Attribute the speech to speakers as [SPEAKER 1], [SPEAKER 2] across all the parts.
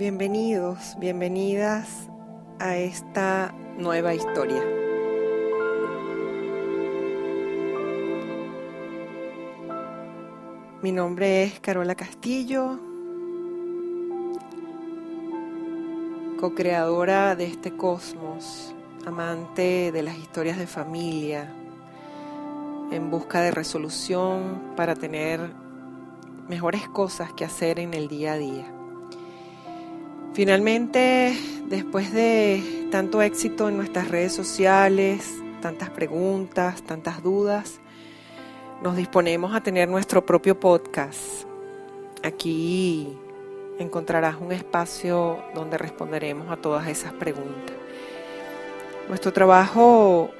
[SPEAKER 1] Bienvenidos, bienvenidas a esta nueva historia. Mi nombre es Carola Castillo, co-creadora de este cosmos, amante de las historias de familia, en busca de resolución para tener mejores cosas que hacer en el día a día. Finalmente, después de tanto éxito en nuestras redes sociales, tantas preguntas, tantas dudas, nos disponemos a tener nuestro propio podcast. Aquí encontrarás un espacio donde responderemos a todas esas preguntas. Nuestro trabajo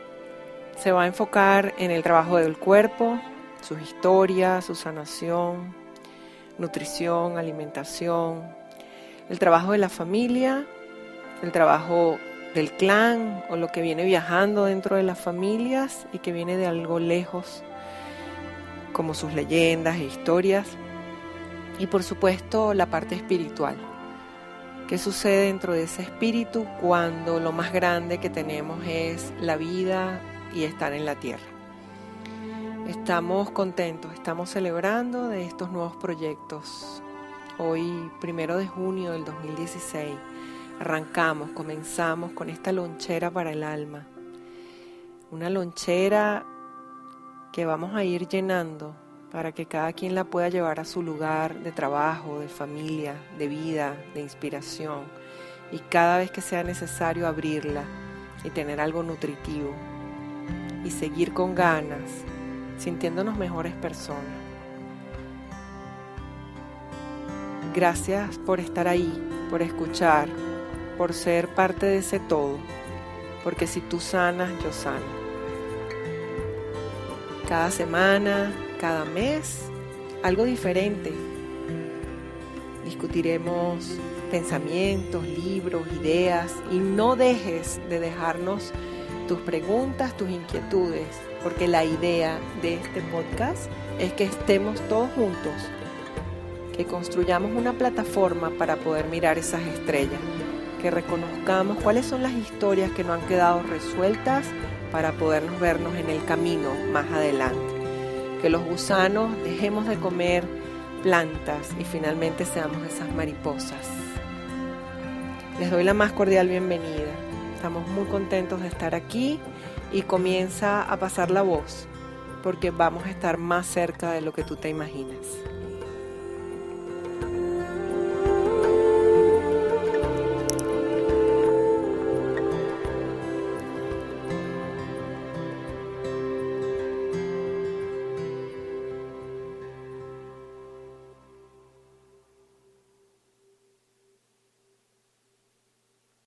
[SPEAKER 1] se va a enfocar en el trabajo del cuerpo, sus historias, su sanación, nutrición, alimentación, el trabajo de la familia, el trabajo del clan o lo que viene viajando dentro de las familias y que viene de algo lejos, como sus leyendas e historias. Y por supuesto la parte espiritual. ¿Qué sucede dentro de ese espíritu cuando lo más grande que tenemos es la vida y estar en la tierra? Estamos contentos, estamos celebrando de estos nuevos proyectos Hoy, primero de junio del 2016, arrancamos, comenzamos con esta lonchera para el alma. Una lonchera que vamos a ir llenando para que cada quien la pueda llevar a su lugar de trabajo, de familia, de vida, de inspiración. Y cada vez que sea necesario abrirla y tener algo nutritivo. Y seguir con ganas, sintiéndonos mejores personas. Gracias por estar ahí, por escuchar, por ser parte de ese todo, porque si tú sanas, yo sano. Cada semana, cada mes, algo diferente. Discutiremos pensamientos, libros, ideas y no dejes de dejarnos tus preguntas, tus inquietudes, porque la idea de este podcast es que estemos todos juntos construyamos una plataforma para poder mirar esas estrellas, que reconozcamos cuáles son las historias que no han quedado resueltas para podernos vernos en el camino más adelante, que los gusanos dejemos de comer plantas y finalmente seamos esas mariposas. Les doy la más cordial bienvenida. Estamos muy contentos de estar aquí y comienza a pasar la voz porque vamos a estar más cerca de lo que tú te imaginas.